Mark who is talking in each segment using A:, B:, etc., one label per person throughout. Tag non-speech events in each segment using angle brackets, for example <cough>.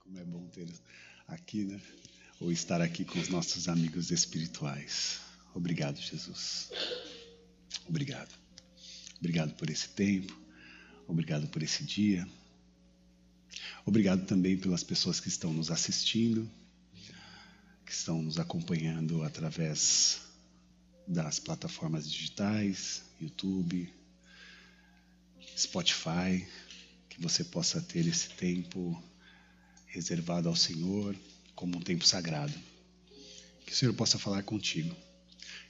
A: Como é bom ter aqui, né? Ou estar aqui com os nossos amigos espirituais. Obrigado, Jesus. Obrigado. Obrigado por esse tempo. Obrigado por esse dia. Obrigado também pelas pessoas que estão nos assistindo, que estão nos acompanhando através das plataformas digitais, YouTube, Spotify, que você possa ter esse tempo reservado ao Senhor como um tempo sagrado. Que o Senhor possa falar contigo.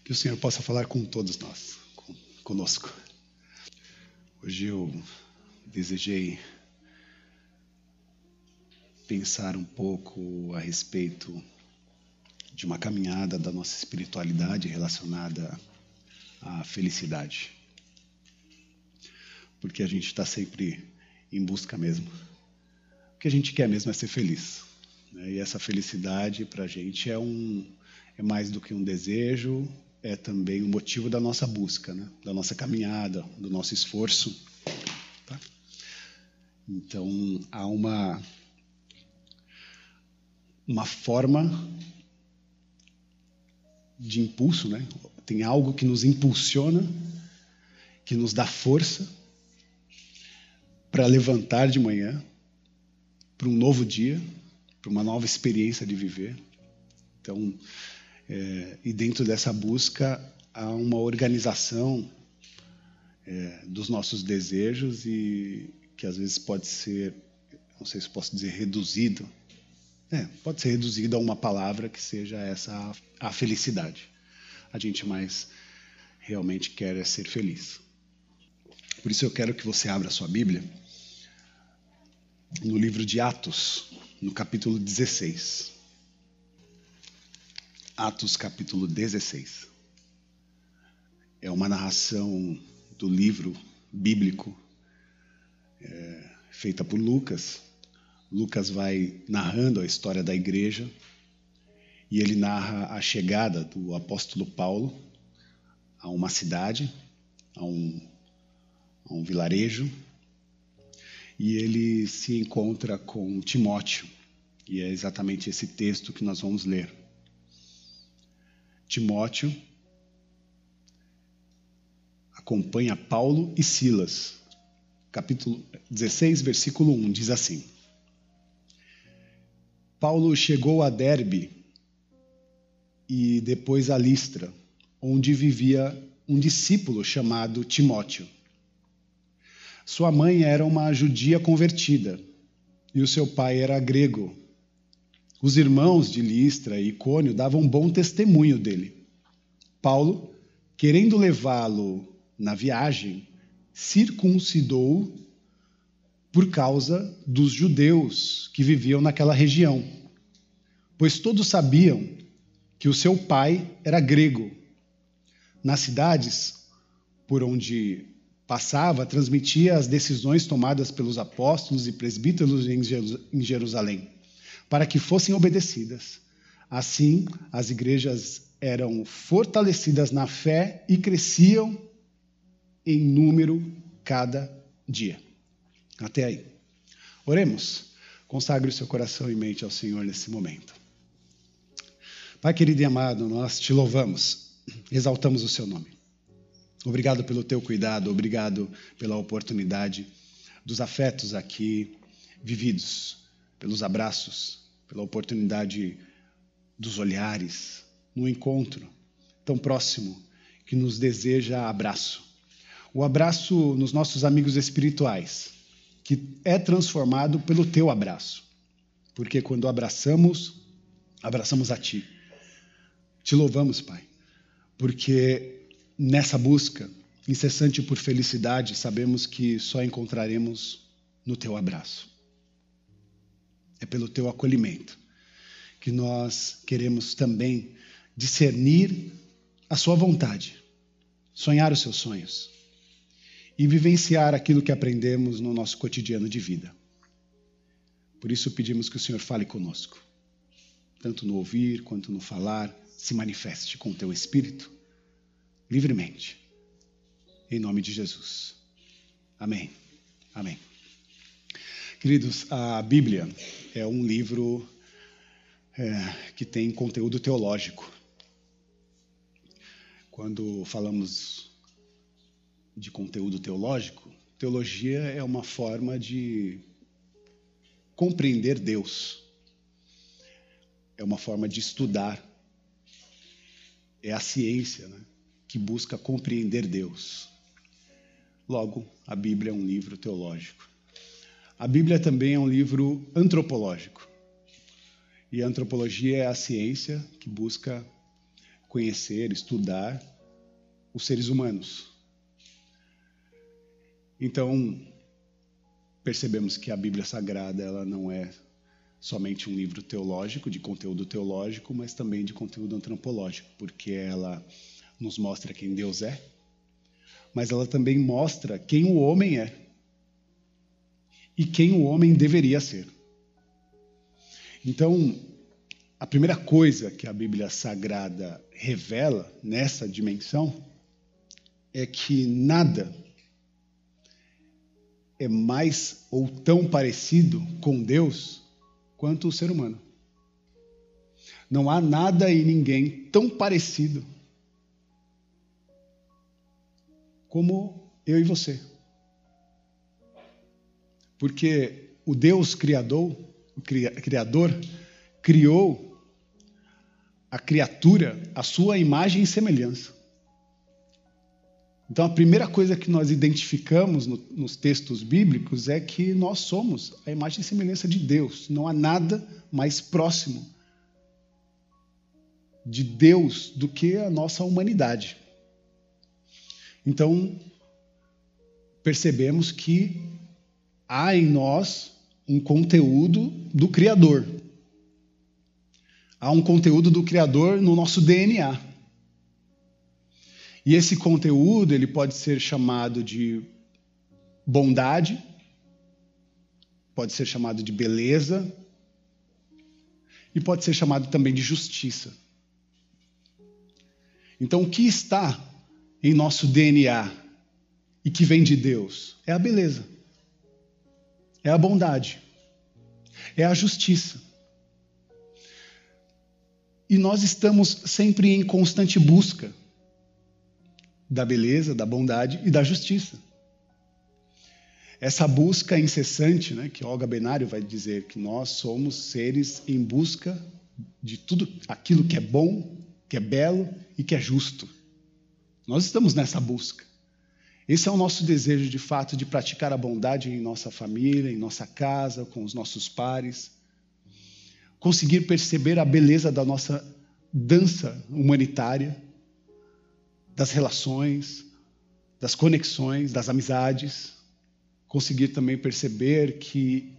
A: Que o Senhor possa falar com todos nós, conosco. Hoje eu desejei pensar um pouco a respeito de uma caminhada da nossa espiritualidade relacionada à felicidade. Porque a gente está sempre em busca mesmo. O que a gente quer mesmo é ser feliz. Né? E essa felicidade para a gente é, um, é mais do que um desejo, é também o um motivo da nossa busca, né? da nossa caminhada, do nosso esforço. Tá? Então há uma uma forma de impulso, né? Tem algo que nos impulsiona, que nos dá força para levantar de manhã para um novo dia, para uma nova experiência de viver. Então, é, e dentro dessa busca há uma organização é, dos nossos desejos e que às vezes pode ser, não sei se posso dizer reduzido, é, pode ser reduzido a uma palavra que seja essa a felicidade. A gente mais realmente quer é ser feliz. Por isso eu quero que você abra sua Bíblia no livro de Atos, no capítulo 16. Atos, capítulo 16. É uma narração do livro bíblico é, feita por Lucas, Lucas vai narrando a história da igreja e ele narra a chegada do apóstolo Paulo a uma cidade, a um, a um vilarejo, e ele se encontra com Timóteo, e é exatamente esse texto que nós vamos ler. Timóteo acompanha Paulo e Silas. Capítulo 16, versículo 1 diz assim: Paulo chegou a Derbe e depois a Listra, onde vivia um discípulo chamado Timóteo. Sua mãe era uma judia convertida e o seu pai era grego. Os irmãos de Listra e Icônio davam bom testemunho dele. Paulo, querendo levá-lo na viagem, circuncidou por causa dos judeus que viviam naquela região, pois todos sabiam que o seu pai era grego. Nas cidades por onde passava, transmitia as decisões tomadas pelos apóstolos e presbíteros em Jerusalém, para que fossem obedecidas. Assim, as igrejas eram fortalecidas na fé e cresciam em número cada dia. Até aí. Oremos. Consagre o seu coração e mente ao Senhor nesse momento. Pai querido e amado, nós te louvamos, exaltamos o seu nome. Obrigado pelo teu cuidado, obrigado pela oportunidade dos afetos aqui vividos, pelos abraços, pela oportunidade dos olhares, no encontro tão próximo que nos deseja abraço. O abraço nos nossos amigos espirituais, que é transformado pelo teu abraço. Porque quando abraçamos, abraçamos a ti. Te louvamos, Pai, porque nessa busca incessante por felicidade, sabemos que só encontraremos no teu abraço. É pelo teu acolhimento que nós queremos também discernir a sua vontade, sonhar os seus sonhos e vivenciar aquilo que aprendemos no nosso cotidiano de vida. Por isso pedimos que o Senhor fale conosco, tanto no ouvir quanto no falar, se manifeste com o teu espírito livremente. Em nome de Jesus. Amém. Amém. Queridos, a Bíblia é um livro é, que tem conteúdo teológico. Quando falamos de conteúdo teológico, teologia é uma forma de compreender Deus. É uma forma de estudar. É a ciência né, que busca compreender Deus. Logo, a Bíblia é um livro teológico. A Bíblia também é um livro antropológico. E a antropologia é a ciência que busca conhecer, estudar os seres humanos. Então, percebemos que a Bíblia Sagrada ela não é somente um livro teológico, de conteúdo teológico, mas também de conteúdo antropológico, porque ela nos mostra quem Deus é, mas ela também mostra quem o homem é e quem o homem deveria ser. Então, a primeira coisa que a Bíblia Sagrada revela nessa dimensão é que nada é mais ou tão parecido com Deus quanto o ser humano. Não há nada e ninguém tão parecido como eu e você. Porque o Deus criador, o criador criou a criatura a sua imagem e semelhança. Então, a primeira coisa que nós identificamos no, nos textos bíblicos é que nós somos a imagem e semelhança de Deus. Não há nada mais próximo de Deus do que a nossa humanidade. Então, percebemos que há em nós um conteúdo do Criador. Há um conteúdo do Criador no nosso DNA. E esse conteúdo ele pode ser chamado de bondade, pode ser chamado de beleza e pode ser chamado também de justiça. Então, o que está em nosso DNA e que vem de Deus é a beleza, é a bondade, é a justiça. E nós estamos sempre em constante busca da beleza, da bondade e da justiça. Essa busca incessante, né, que Olga Benário vai dizer que nós somos seres em busca de tudo aquilo que é bom, que é belo e que é justo. Nós estamos nessa busca. Esse é o nosso desejo de fato de praticar a bondade em nossa família, em nossa casa, com os nossos pares conseguir perceber a beleza da nossa dança humanitária, das relações, das conexões, das amizades, conseguir também perceber que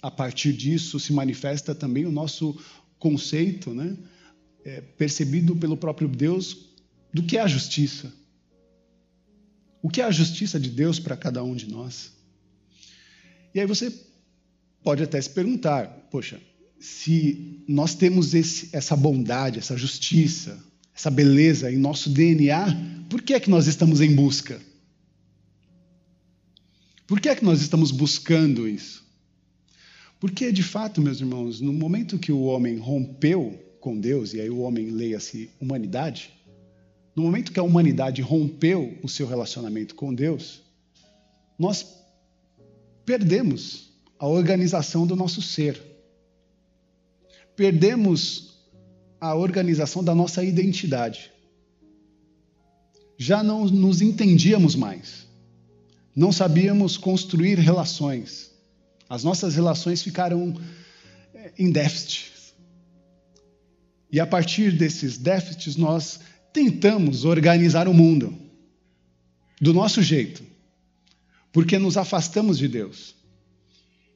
A: a partir disso se manifesta também o nosso conceito, né, é, percebido pelo próprio Deus do que é a justiça. O que é a justiça de Deus para cada um de nós? E aí você pode até se perguntar: poxa, se nós temos esse, essa bondade, essa justiça, essa beleza em nosso DNA, por que é que nós estamos em busca? Por que é que nós estamos buscando isso? Porque, de fato, meus irmãos, no momento que o homem rompeu com Deus, e aí o homem leia-se humanidade, no momento que a humanidade rompeu o seu relacionamento com Deus, nós perdemos a organização do nosso ser perdemos a organização da nossa identidade. Já não nos entendíamos mais. Não sabíamos construir relações. As nossas relações ficaram eh, em déficit. E a partir desses déficits, nós tentamos organizar o mundo do nosso jeito, porque nos afastamos de Deus.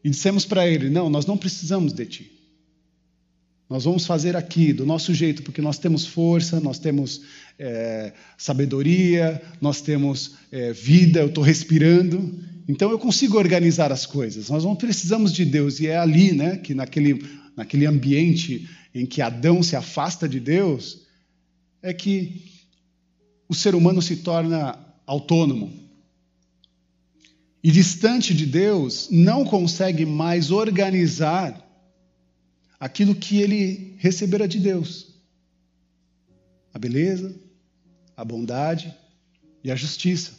A: E dissemos para Ele: Não, nós não precisamos de Ti. Nós vamos fazer aqui do nosso jeito, porque nós temos força, nós temos é, sabedoria, nós temos é, vida, eu estou respirando. Então eu consigo organizar as coisas. Nós não precisamos de Deus. E é ali, né, que naquele, naquele ambiente em que Adão se afasta de Deus, é que o ser humano se torna autônomo. E distante de Deus, não consegue mais organizar aquilo que ele recebera de Deus: a beleza, a bondade e a justiça.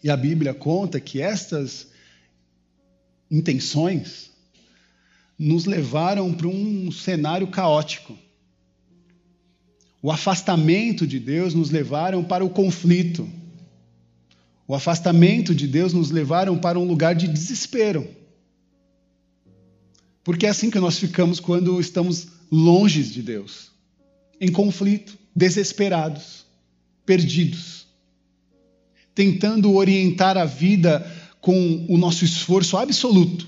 A: E a Bíblia conta que estas intenções nos levaram para um cenário caótico. O afastamento de Deus nos levaram para o conflito. O afastamento de Deus nos levaram para um lugar de desespero. Porque é assim que nós ficamos quando estamos longe de Deus, em conflito, desesperados, perdidos, tentando orientar a vida com o nosso esforço absoluto,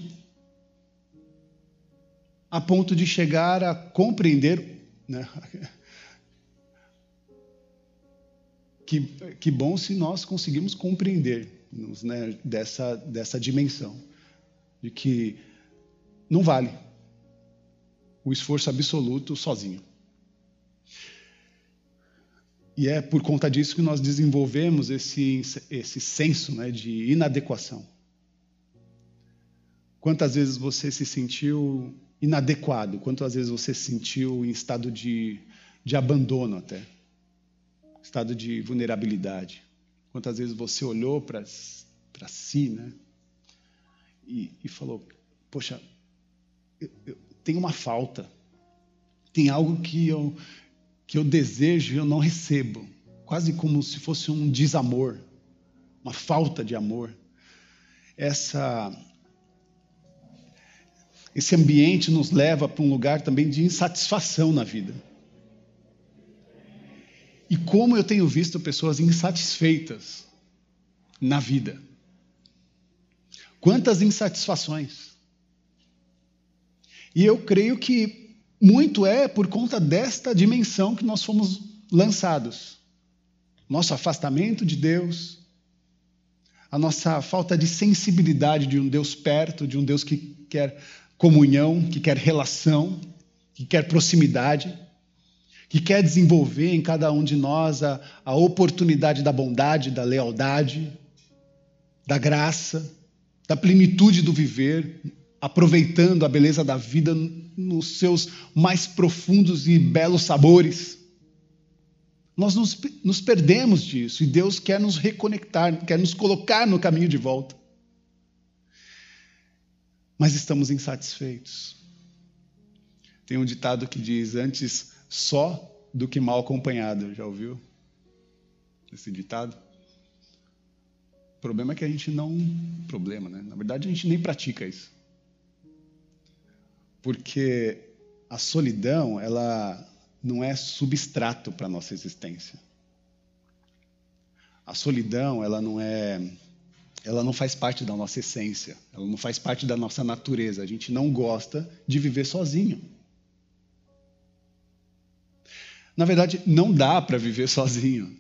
A: a ponto de chegar a compreender. Né? <laughs> Que, que bom se nós conseguimos compreender né, dessa, dessa dimensão, de que não vale o esforço absoluto sozinho. E é por conta disso que nós desenvolvemos esse, esse senso né, de inadequação. Quantas vezes você se sentiu inadequado? Quantas vezes você se sentiu em estado de, de abandono até? Estado de vulnerabilidade? Quantas vezes você olhou para si né, e, e falou: Poxa, eu, eu, tem uma falta, tem algo que eu, que eu desejo e eu não recebo, quase como se fosse um desamor, uma falta de amor. Essa esse ambiente nos leva para um lugar também de insatisfação na vida. E como eu tenho visto pessoas insatisfeitas na vida. Quantas insatisfações. E eu creio que muito é por conta desta dimensão que nós fomos lançados. Nosso afastamento de Deus, a nossa falta de sensibilidade de um Deus perto, de um Deus que quer comunhão, que quer relação, que quer proximidade, que quer desenvolver em cada um de nós a, a oportunidade da bondade, da lealdade, da graça, da plenitude do viver, aproveitando a beleza da vida nos seus mais profundos e belos sabores. Nós nos, nos, perdemos disso e Deus quer nos reconectar, quer nos colocar no caminho de volta. Mas estamos insatisfeitos. Tem um ditado que diz: antes só do que mal acompanhado. Já ouviu esse ditado? O problema é que a gente não. Problema, né? Na verdade, a gente nem pratica isso porque a solidão ela não é substrato para nossa existência. A solidão ela não é ela não faz parte da nossa essência, ela não faz parte da nossa natureza. A gente não gosta de viver sozinho. Na verdade, não dá para viver <laughs> sozinho.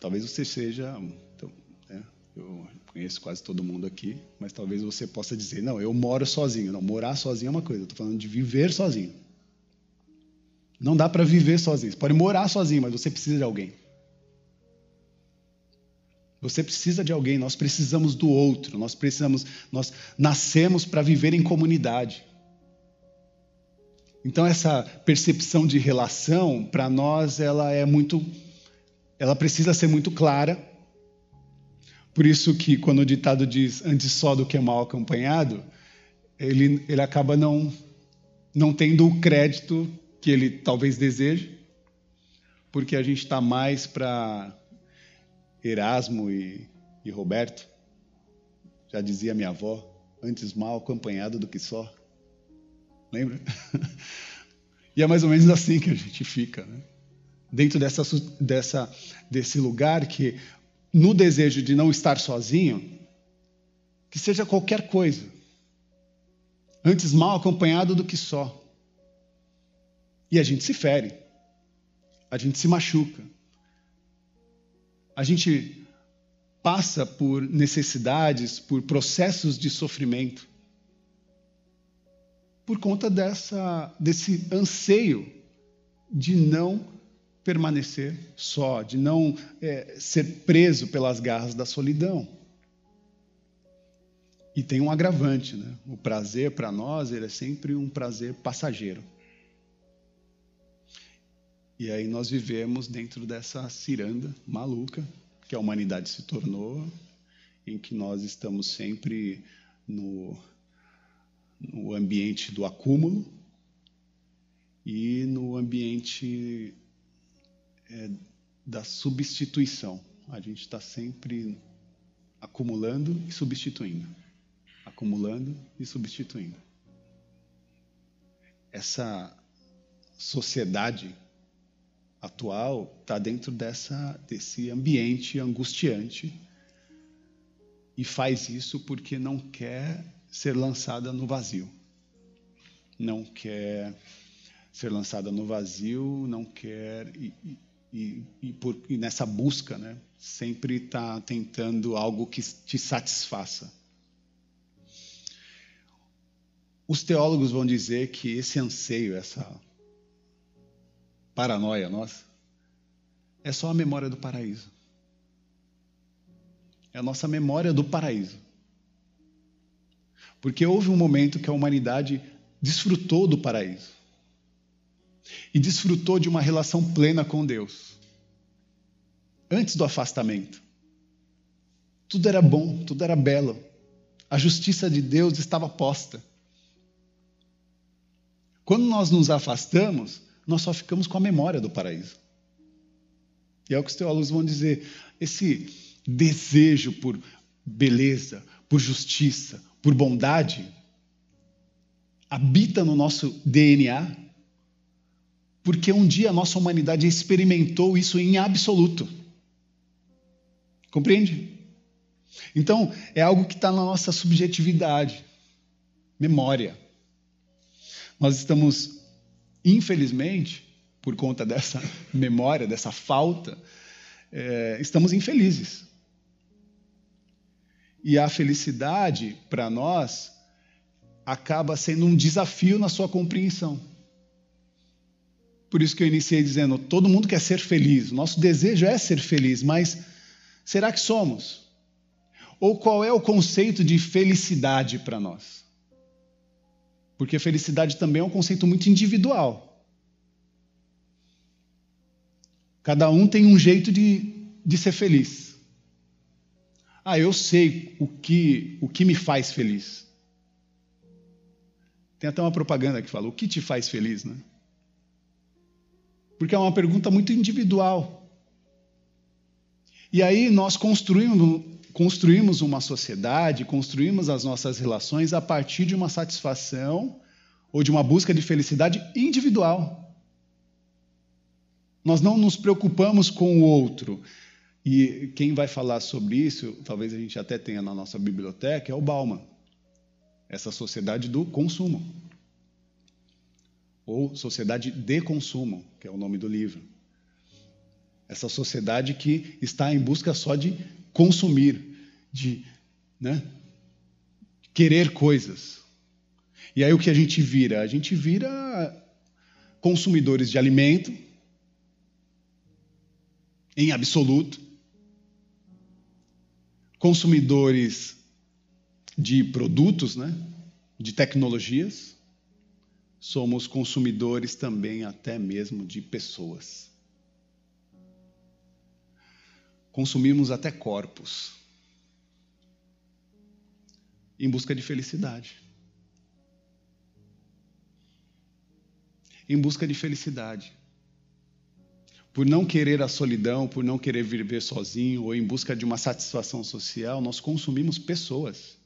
A: Talvez você seja. Então, é, eu conheço quase todo mundo aqui, mas talvez você possa dizer: não, eu moro sozinho. Não, morar sozinho é uma coisa, eu estou falando de viver sozinho. Não dá para viver sozinho. Você pode morar sozinho, mas você precisa de alguém. Você precisa de alguém, nós precisamos do outro, nós precisamos, nós nascemos para viver em comunidade. Então essa percepção de relação para nós ela é muito ela precisa ser muito clara por isso que quando o ditado diz antes só do que mal acompanhado, ele, ele acaba não, não tendo o crédito que ele talvez deseje, porque a gente está mais para Erasmo e, e Roberto. Já dizia minha avó, antes mal acompanhado do que só. Lembra? <laughs> e é mais ou menos assim que a gente fica, né? dentro dessa, dessa, desse lugar que no desejo de não estar sozinho, que seja qualquer coisa. Antes mal acompanhado do que só. E a gente se fere. A gente se machuca. A gente passa por necessidades, por processos de sofrimento. Por conta dessa, desse anseio de não permanecer só, de não é, ser preso pelas garras da solidão. E tem um agravante, né? O prazer para nós ele é sempre um prazer passageiro. E aí nós vivemos dentro dessa ciranda maluca que a humanidade se tornou, em que nós estamos sempre no, no ambiente do acúmulo e no ambiente é, da substituição. A gente está sempre acumulando e substituindo. Acumulando e substituindo. Essa sociedade atual está dentro dessa, desse ambiente angustiante e faz isso porque não quer ser lançada no vazio. Não quer ser lançada no vazio, não quer e, e, e, por, e nessa busca, né, sempre está tentando algo que te satisfaça. Os teólogos vão dizer que esse anseio, essa paranoia nossa, é só a memória do paraíso. É a nossa memória do paraíso. Porque houve um momento que a humanidade desfrutou do paraíso e desfrutou de uma relação plena com Deus. Antes do afastamento. Tudo era bom, tudo era belo. A justiça de Deus estava posta. Quando nós nos afastamos, nós só ficamos com a memória do paraíso. E é o que os teólogos vão dizer. Esse desejo por beleza, por justiça, por bondade, habita no nosso DNA porque um dia a nossa humanidade experimentou isso em absoluto. Compreende? Então, é algo que está na nossa subjetividade, memória. Nós estamos, infelizmente, por conta dessa memória, dessa falta, é, estamos infelizes. E a felicidade, para nós, acaba sendo um desafio na sua compreensão. Por isso que eu iniciei dizendo: todo mundo quer ser feliz, nosso desejo é ser feliz, mas será que somos? Ou qual é o conceito de felicidade para nós? Porque felicidade também é um conceito muito individual. Cada um tem um jeito de, de ser feliz. Ah, eu sei o que, o que me faz feliz. Tem até uma propaganda que fala: o que te faz feliz, né? Porque é uma pergunta muito individual. E aí nós construímos, construímos uma sociedade, construímos as nossas relações a partir de uma satisfação ou de uma busca de felicidade individual. Nós não nos preocupamos com o outro. E quem vai falar sobre isso, talvez a gente até tenha na nossa biblioteca, é o Bauman. Essa sociedade do consumo ou Sociedade de Consumo, que é o nome do livro. Essa sociedade que está em busca só de consumir, de né, querer coisas. E aí o que a gente vira? A gente vira consumidores de alimento, em absoluto, consumidores de produtos, né, de tecnologias, somos consumidores também até mesmo de pessoas. Consumimos até corpos em busca de felicidade. Em busca de felicidade. Por não querer a solidão, por não querer viver sozinho ou em busca de uma satisfação social, nós consumimos pessoas.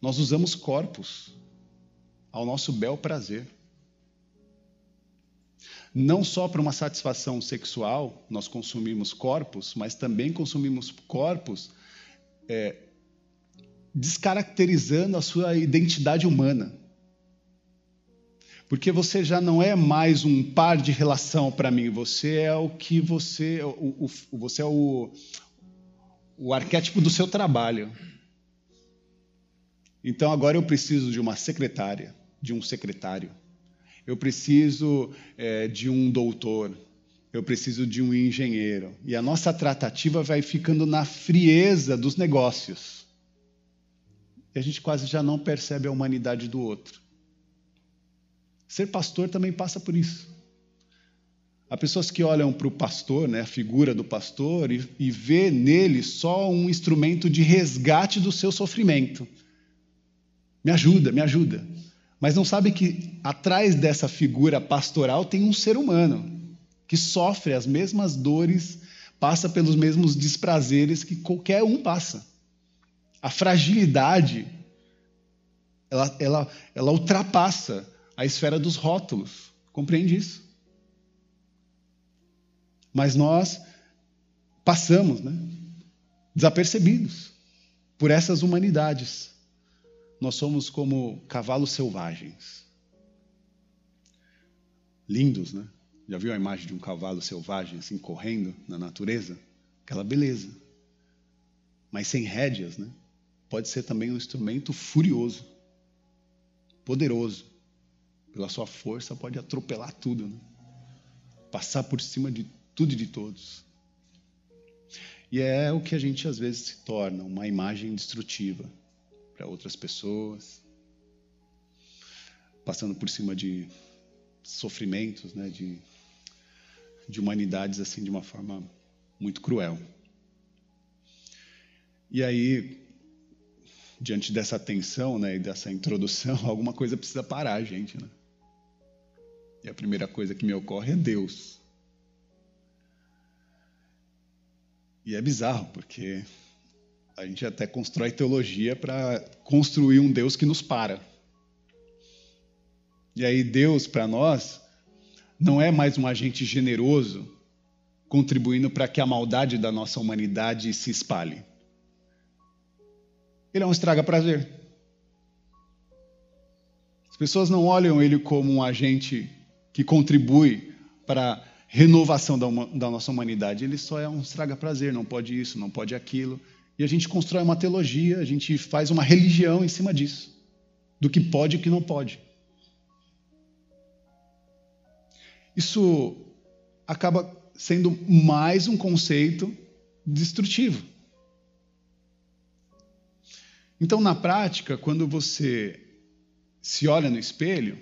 A: Nós usamos corpos ao nosso bel prazer. Não só para uma satisfação sexual, nós consumimos corpos, mas também consumimos corpos é, descaracterizando a sua identidade humana. Porque você já não é mais um par de relação para mim, você é o que você. O, o, você é o, o arquétipo do seu trabalho. Então agora eu preciso de uma secretária de um secretário. eu preciso é, de um doutor, eu preciso de um engenheiro. E a nossa tratativa vai ficando na frieza dos negócios. E a gente quase já não percebe a humanidade do outro. Ser pastor também passa por isso. Há pessoas que olham para o pastor, né, a figura do pastor, e, e vê nele só um instrumento de resgate do seu sofrimento. Me ajuda, me ajuda. Mas não sabe que atrás dessa figura pastoral tem um ser humano que sofre as mesmas dores, passa pelos mesmos desprazeres que qualquer um passa. A fragilidade, ela, ela, ela ultrapassa a esfera dos rótulos. Compreende isso? Mas nós passamos, né? Desapercebidos por essas humanidades. Nós somos como cavalos selvagens. Lindos, né? Já viu a imagem de um cavalo selvagem assim correndo na natureza? Aquela beleza. Mas sem rédeas, né? Pode ser também um instrumento furioso, poderoso. Pela sua força pode atropelar tudo, né? Passar por cima de tudo e de todos. E é o que a gente às vezes se torna, uma imagem destrutiva para outras pessoas, passando por cima de sofrimentos, né, de de humanidades assim de uma forma muito cruel. E aí, diante dessa tensão né, e dessa introdução, <laughs> alguma coisa precisa parar, gente. Né? E a primeira coisa que me ocorre é Deus. E é bizarro, porque a gente até constrói teologia para construir um Deus que nos para. E aí, Deus, para nós, não é mais um agente generoso contribuindo para que a maldade da nossa humanidade se espalhe. Ele é um estraga-prazer. As pessoas não olham ele como um agente que contribui para a renovação da, da nossa humanidade. Ele só é um estraga-prazer, não pode isso, não pode aquilo. E a gente constrói uma teologia, a gente faz uma religião em cima disso, do que pode e o que não pode. isso acaba sendo mais um conceito destrutivo. Então, na prática, quando você se olha no espelho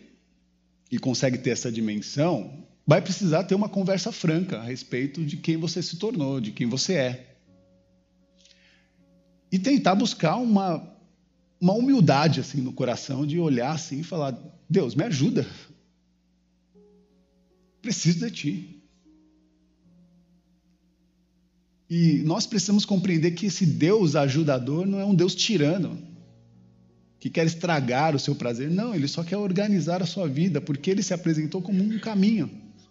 A: e consegue ter essa dimensão, vai precisar ter uma conversa franca a respeito de quem você se tornou, de quem você é. E tentar buscar uma, uma humildade assim no coração de olhar assim e falar: Deus, me ajuda. Preciso de ti. E nós precisamos compreender que esse Deus ajudador não é um Deus tirano, que quer estragar o seu prazer. Não, ele só quer organizar a sua vida, porque ele se apresentou como um caminho,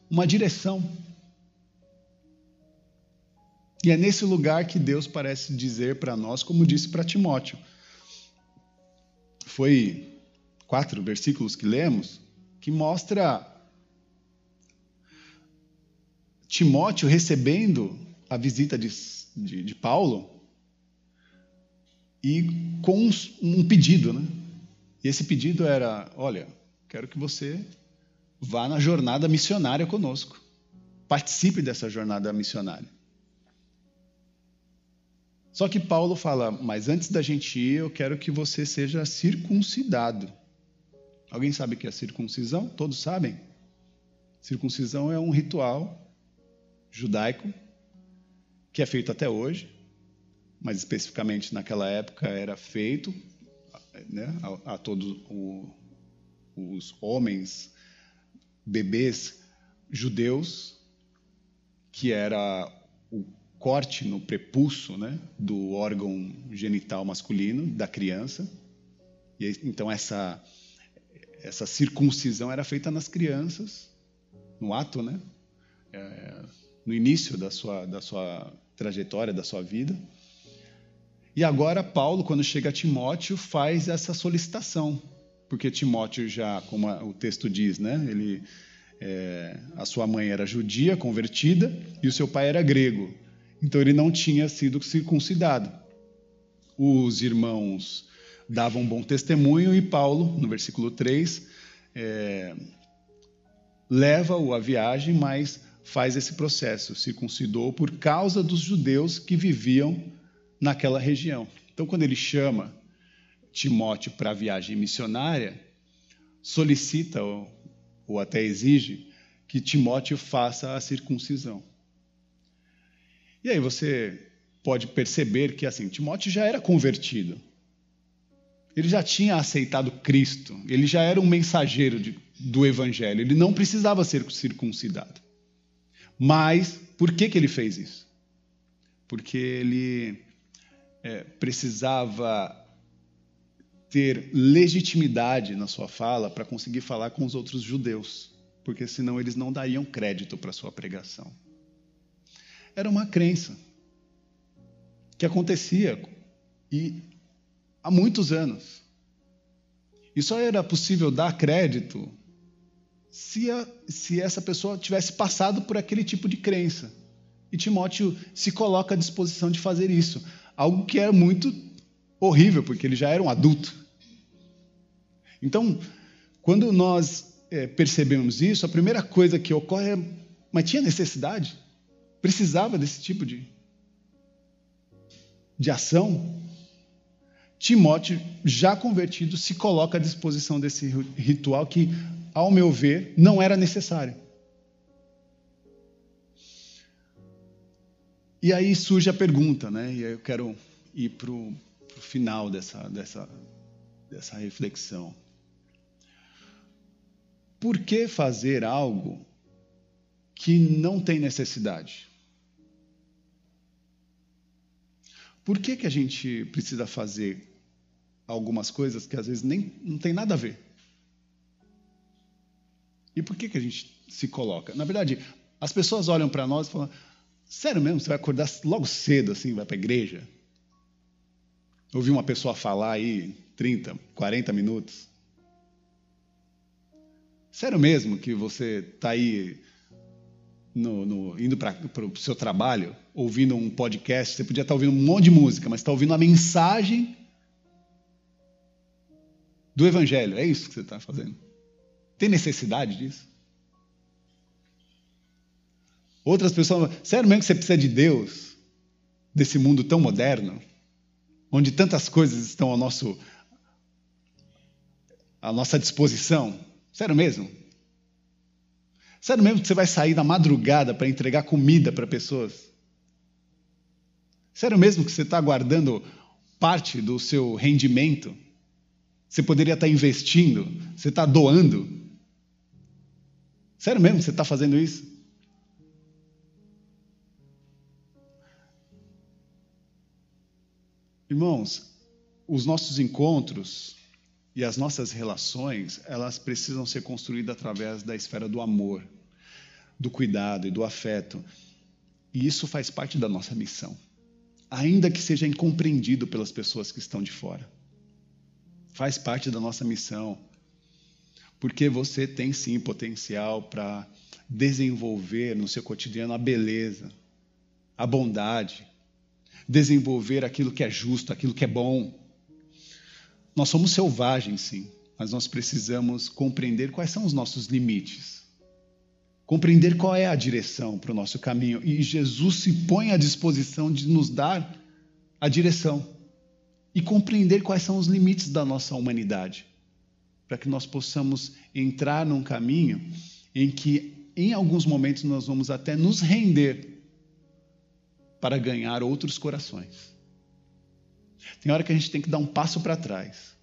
A: uma direção. E é nesse lugar que Deus parece dizer para nós, como disse para Timóteo. Foi quatro versículos que lemos que mostra Timóteo recebendo a visita de, de, de Paulo e com um, um pedido, né? E esse pedido era: olha, quero que você vá na jornada missionária conosco, participe dessa jornada missionária. Só que Paulo fala: mas antes da gente ir, eu quero que você seja circuncidado. Alguém sabe o que é circuncisão? Todos sabem? Circuncisão é um ritual judaico, que é feito até hoje, mas especificamente naquela época era feito né, a, a, todos os homens, bebês judeus, que era o corte no prepulso né, do órgão genital masculino da criança. E, então essa essa circuncisão era feita nas crianças, no ato, né? É, no início da sua, da sua trajetória, da sua vida. E agora Paulo, quando chega a Timóteo, faz essa solicitação, porque Timóteo já, como o texto diz, né, ele, é, a sua mãe era judia, convertida, e o seu pai era grego. Então ele não tinha sido circuncidado. Os irmãos davam bom testemunho e Paulo, no versículo 3, é, leva-o à viagem, mas faz esse processo, circuncidou por causa dos judeus que viviam naquela região. Então, quando ele chama Timóteo para a viagem missionária, solicita ou, ou até exige que Timóteo faça a circuncisão. E aí você pode perceber que assim, Timóteo já era convertido. Ele já tinha aceitado Cristo, ele já era um mensageiro de, do evangelho, ele não precisava ser circuncidado. Mas por que, que ele fez isso? Porque ele é, precisava ter legitimidade na sua fala para conseguir falar com os outros judeus, porque senão eles não dariam crédito para sua pregação. Era uma crença que acontecia e há muitos anos. E só era possível dar crédito se, a, se essa pessoa tivesse passado por aquele tipo de crença. E Timóteo se coloca à disposição de fazer isso. Algo que é muito horrível, porque ele já era um adulto. Então, quando nós é, percebemos isso, a primeira coisa que ocorre é: mas tinha necessidade? Precisava desse tipo de, de ação? Timóteo, já convertido, se coloca à disposição desse ritual que, ao meu ver, não era necessário. E aí surge a pergunta, né? E aí eu quero ir para o final dessa, dessa, dessa reflexão. Por que fazer algo que não tem necessidade? Por que, que a gente precisa fazer algumas coisas que às vezes nem não tem nada a ver? E por que, que a gente se coloca? Na verdade, as pessoas olham para nós e falam: Sério mesmo, você vai acordar logo cedo assim, vai para a igreja? Ouvi uma pessoa falar aí 30, 40 minutos. Sério mesmo que você está aí no, no, indo para o seu trabalho, ouvindo um podcast, você podia estar tá ouvindo um monte de música, mas está ouvindo a mensagem do Evangelho. É isso que você está fazendo. Tem necessidade disso? Outras pessoas, sério mesmo que você precisa de Deus, desse mundo tão moderno? onde tantas coisas estão ao nosso, à nossa disposição? Sério mesmo? Sério mesmo que você vai sair na madrugada para entregar comida para pessoas? Sério mesmo que você está guardando parte do seu rendimento? Você poderia estar tá investindo? Você está doando? Sério mesmo que você está fazendo isso? Irmãos, os nossos encontros e as nossas relações, elas precisam ser construídas através da esfera do amor, do cuidado e do afeto. E isso faz parte da nossa missão, ainda que seja incompreendido pelas pessoas que estão de fora. Faz parte da nossa missão, porque você tem sim potencial para desenvolver no seu cotidiano a beleza, a bondade, desenvolver aquilo que é justo, aquilo que é bom. Nós somos selvagens, sim, mas nós precisamos compreender quais são os nossos limites. Compreender qual é a direção para o nosso caminho. E Jesus se põe à disposição de nos dar a direção. E compreender quais são os limites da nossa humanidade. Para que nós possamos entrar num caminho em que, em alguns momentos, nós vamos até nos render para ganhar outros corações. Tem hora que a gente tem que dar um passo para trás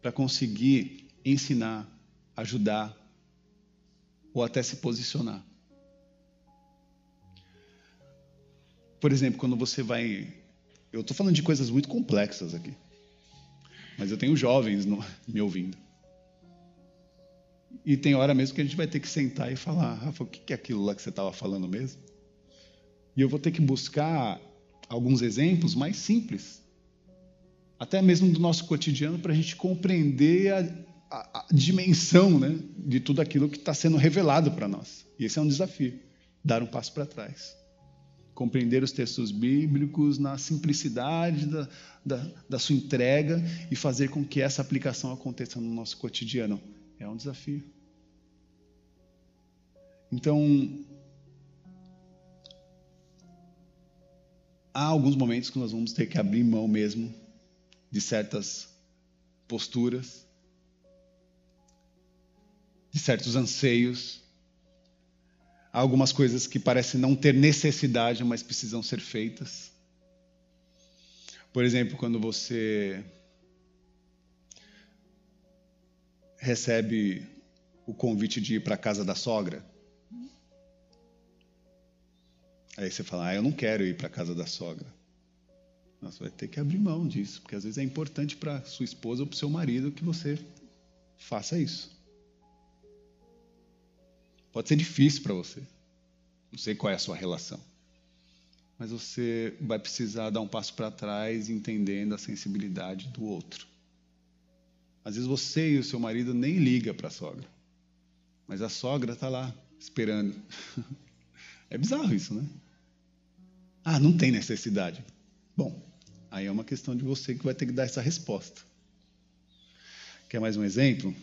A: para conseguir ensinar, ajudar ou até se posicionar. Por exemplo, quando você vai. Eu estou falando de coisas muito complexas aqui, mas eu tenho jovens no... <laughs> me ouvindo. E tem hora mesmo que a gente vai ter que sentar e falar: Rafa, o que é aquilo lá que você estava falando mesmo? E eu vou ter que buscar alguns exemplos mais simples, até mesmo do nosso cotidiano, para a gente compreender a, a, a dimensão né, de tudo aquilo que está sendo revelado para nós. E esse é um desafio, dar um passo para trás. Compreender os textos bíblicos na simplicidade da, da, da sua entrega e fazer com que essa aplicação aconteça no nosso cotidiano. É um desafio. Então, há alguns momentos que nós vamos ter que abrir mão mesmo de certas posturas, de certos anseios. Há algumas coisas que parecem não ter necessidade, mas precisam ser feitas. Por exemplo, quando você recebe o convite de ir para a casa da sogra. Aí você fala, ah, eu não quero ir para a casa da sogra. Você vai ter que abrir mão disso, porque às vezes é importante para sua esposa ou para seu marido que você faça isso. Pode ser difícil para você. Não sei qual é a sua relação. Mas você vai precisar dar um passo para trás entendendo a sensibilidade do outro. Às vezes você e o seu marido nem liga para a sogra, mas a sogra está lá esperando. <laughs> É bizarro isso, né? Ah, não tem necessidade. Bom, aí é uma questão de você que vai ter que dar essa resposta. Quer mais um exemplo?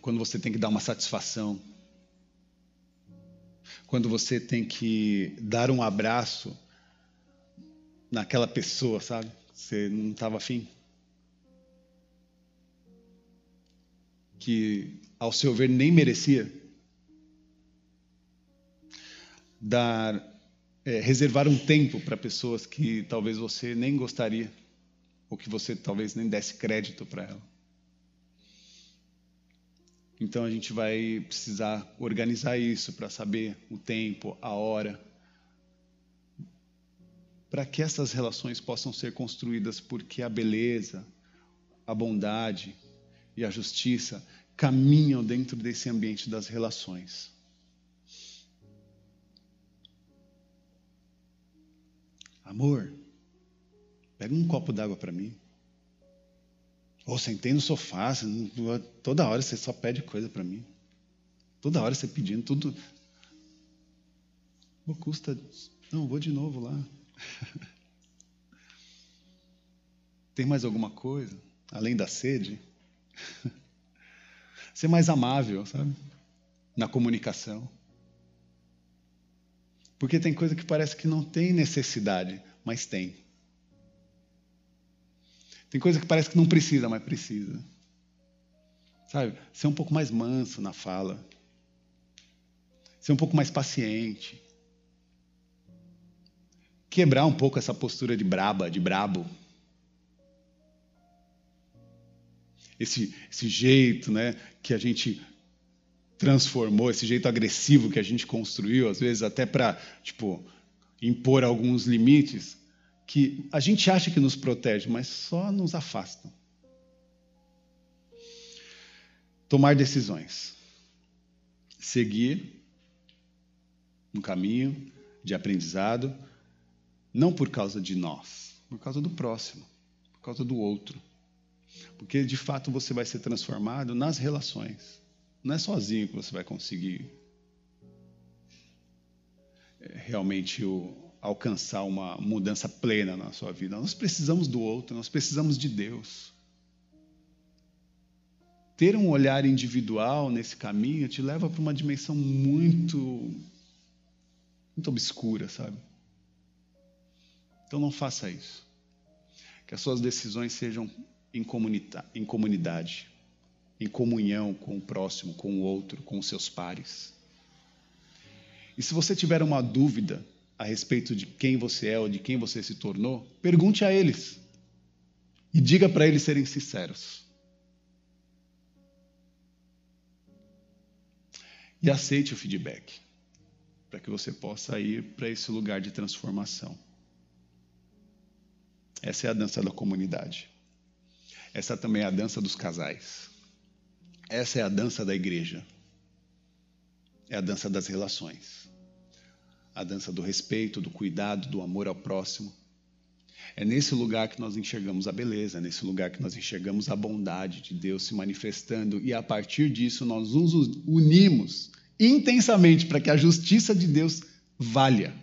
A: Quando você tem que dar uma satisfação. Quando você tem que dar um abraço naquela pessoa, sabe? Você não estava afim. que, ao seu ver, nem merecia, dar, é, reservar um tempo para pessoas que talvez você nem gostaria, ou que você talvez nem desse crédito para ela. Então a gente vai precisar organizar isso para saber o tempo, a hora, para que essas relações possam ser construídas, porque a beleza, a bondade, e a justiça caminham dentro desse ambiente das relações. Amor, pega um copo d'água para mim. Ou sentei no sofá, toda hora você só pede coisa para mim. Toda hora você pedindo, tudo. Pô, custa. Não, vou de novo lá. <laughs> Tem mais alguma coisa? Além da sede? <laughs> Ser mais amável, sabe? Na comunicação. Porque tem coisa que parece que não tem necessidade, mas tem. Tem coisa que parece que não precisa, mas precisa. Sabe? Ser um pouco mais manso na fala. Ser um pouco mais paciente. Quebrar um pouco essa postura de braba, de brabo. esse, esse jeito né, que a gente transformou, esse jeito agressivo que a gente construiu, às vezes até para tipo, impor alguns limites, que a gente acha que nos protege, mas só nos afastam. Tomar decisões. Seguir um caminho de aprendizado, não por causa de nós, por causa do próximo, por causa do outro. Porque de fato você vai ser transformado nas relações. Não é sozinho que você vai conseguir é, realmente o, alcançar uma mudança plena na sua vida. Nós precisamos do outro, nós precisamos de Deus. Ter um olhar individual nesse caminho te leva para uma dimensão muito, muito obscura, sabe? Então não faça isso. Que as suas decisões sejam em, em comunidade, em comunhão com o próximo, com o outro, com os seus pares. E se você tiver uma dúvida a respeito de quem você é ou de quem você se tornou, pergunte a eles. E diga para eles serem sinceros. E aceite o feedback, para que você possa ir para esse lugar de transformação. Essa é a dança da comunidade. Essa também é a dança dos casais. Essa é a dança da igreja. É a dança das relações. A dança do respeito, do cuidado, do amor ao próximo. É nesse lugar que nós enxergamos a beleza, é nesse lugar que nós enxergamos a bondade de Deus se manifestando e a partir disso nós nos unimos intensamente para que a justiça de Deus valha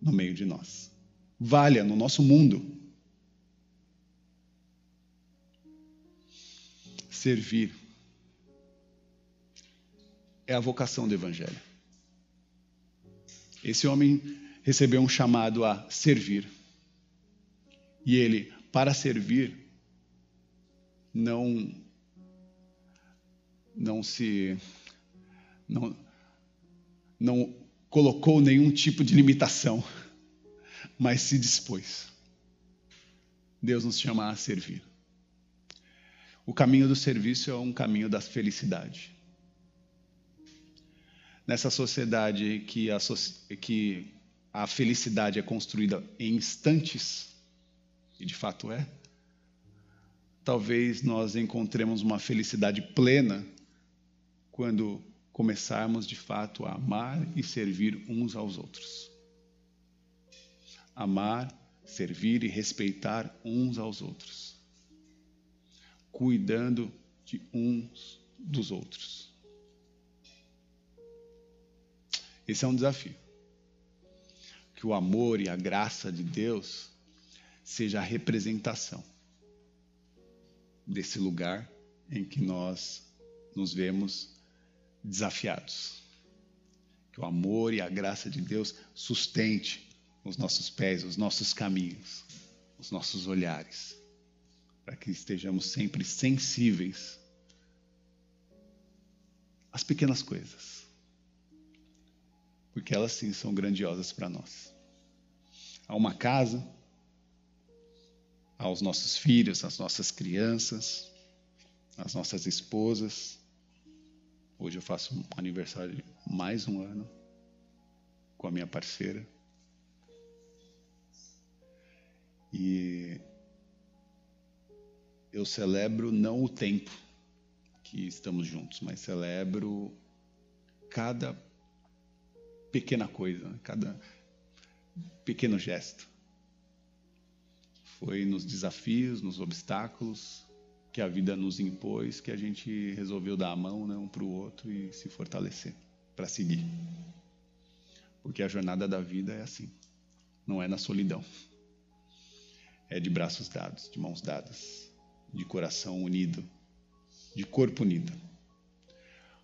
A: no meio de nós. Valha no nosso mundo. servir. É a vocação do Evangelho. Esse homem recebeu um chamado a servir. E ele, para servir, não não se não, não colocou nenhum tipo de limitação, mas se dispôs. Deus nos chama a servir. O caminho do serviço é um caminho da felicidade. Nessa sociedade que a, que a felicidade é construída em instantes, e de fato é, talvez nós encontremos uma felicidade plena quando começarmos de fato a amar e servir uns aos outros. Amar, servir e respeitar uns aos outros cuidando de uns dos outros. Esse é um desafio. Que o amor e a graça de Deus seja a representação desse lugar em que nós nos vemos desafiados. Que o amor e a graça de Deus sustente os nossos pés, os nossos caminhos, os nossos olhares para que estejamos sempre sensíveis às pequenas coisas, porque elas sim são grandiosas para nós. A uma casa, aos nossos filhos, às nossas crianças, às nossas esposas. Hoje eu faço um aniversário de mais um ano com a minha parceira. E eu celebro não o tempo que estamos juntos, mas celebro cada pequena coisa, cada pequeno gesto. Foi nos desafios, nos obstáculos que a vida nos impôs que a gente resolveu dar a mão né, um para o outro e se fortalecer para seguir. Porque a jornada da vida é assim, não é na solidão, é de braços dados, de mãos dadas de coração unido, de corpo unido,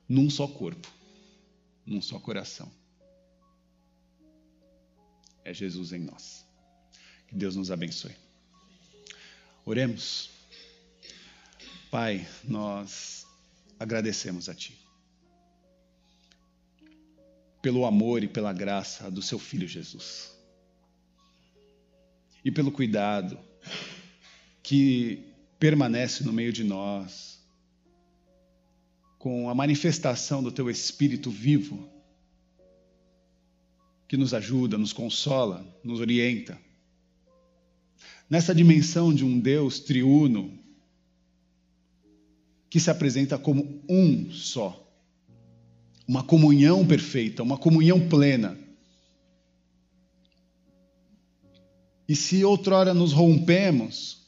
A: num só corpo, num só coração. É Jesus em nós. Que Deus nos abençoe. Oremos. Pai, nós agradecemos a Ti pelo amor e pela graça do Seu Filho Jesus e pelo cuidado que permanece no meio de nós, com a manifestação do teu Espírito vivo, que nos ajuda, nos consola, nos orienta. Nessa dimensão de um Deus triuno, que se apresenta como um só, uma comunhão perfeita, uma comunhão plena. E se outrora nos rompemos,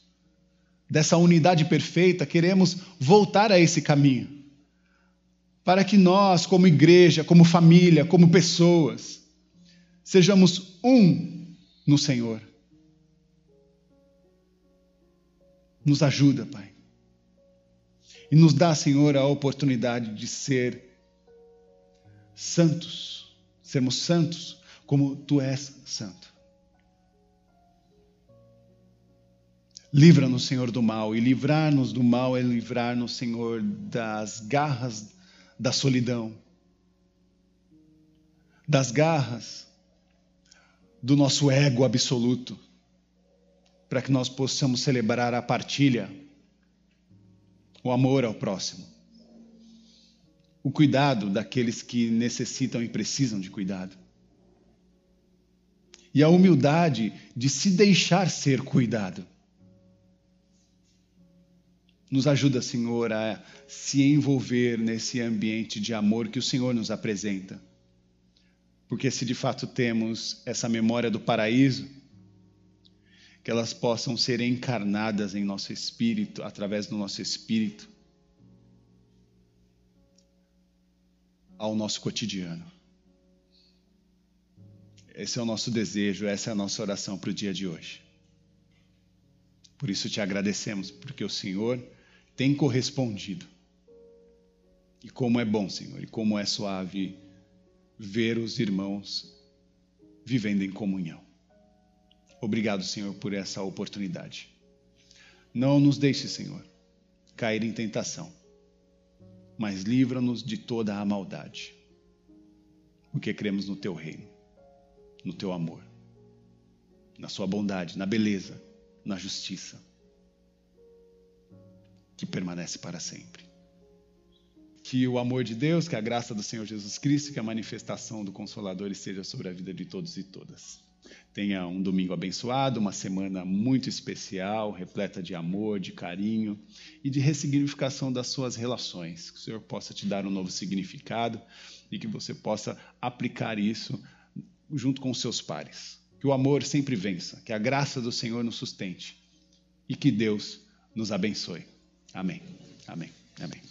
A: dessa unidade perfeita, queremos voltar a esse caminho. Para que nós, como igreja, como família, como pessoas, sejamos um no Senhor. Nos ajuda, Pai. E nos dá, Senhor, a oportunidade de ser santos, sermos santos como Tu és santo. Livra-nos, Senhor, do mal. E livrar-nos do mal é livrar-nos, Senhor, das garras da solidão, das garras do nosso ego absoluto, para que nós possamos celebrar a partilha, o amor ao próximo, o cuidado daqueles que necessitam e precisam de cuidado. E a humildade de se deixar ser cuidado nos ajuda, Senhor, a se envolver nesse ambiente de amor que o Senhor nos apresenta. Porque se de fato temos essa memória do paraíso, que elas possam ser encarnadas em nosso espírito, através do nosso espírito, ao nosso cotidiano. Esse é o nosso desejo, essa é a nossa oração para o dia de hoje. Por isso te agradecemos, porque o Senhor tem correspondido E como é bom, Senhor, e como é suave ver os irmãos vivendo em comunhão. Obrigado, Senhor, por essa oportunidade. Não nos deixe, Senhor, cair em tentação, mas livra-nos de toda a maldade, porque cremos no Teu reino, no Teu amor, na Sua bondade, na beleza, na justiça, que permanece para sempre. Que o amor de Deus, que a graça do Senhor Jesus Cristo, que a manifestação do Consolador esteja sobre a vida de todos e todas. Tenha um domingo abençoado, uma semana muito especial, repleta de amor, de carinho e de ressignificação das suas relações. Que o Senhor possa te dar um novo significado e que você possa aplicar isso junto com os seus pares. Que o amor sempre vença, que a graça do Senhor nos sustente e que Deus nos abençoe. Amém. Amém. Amém.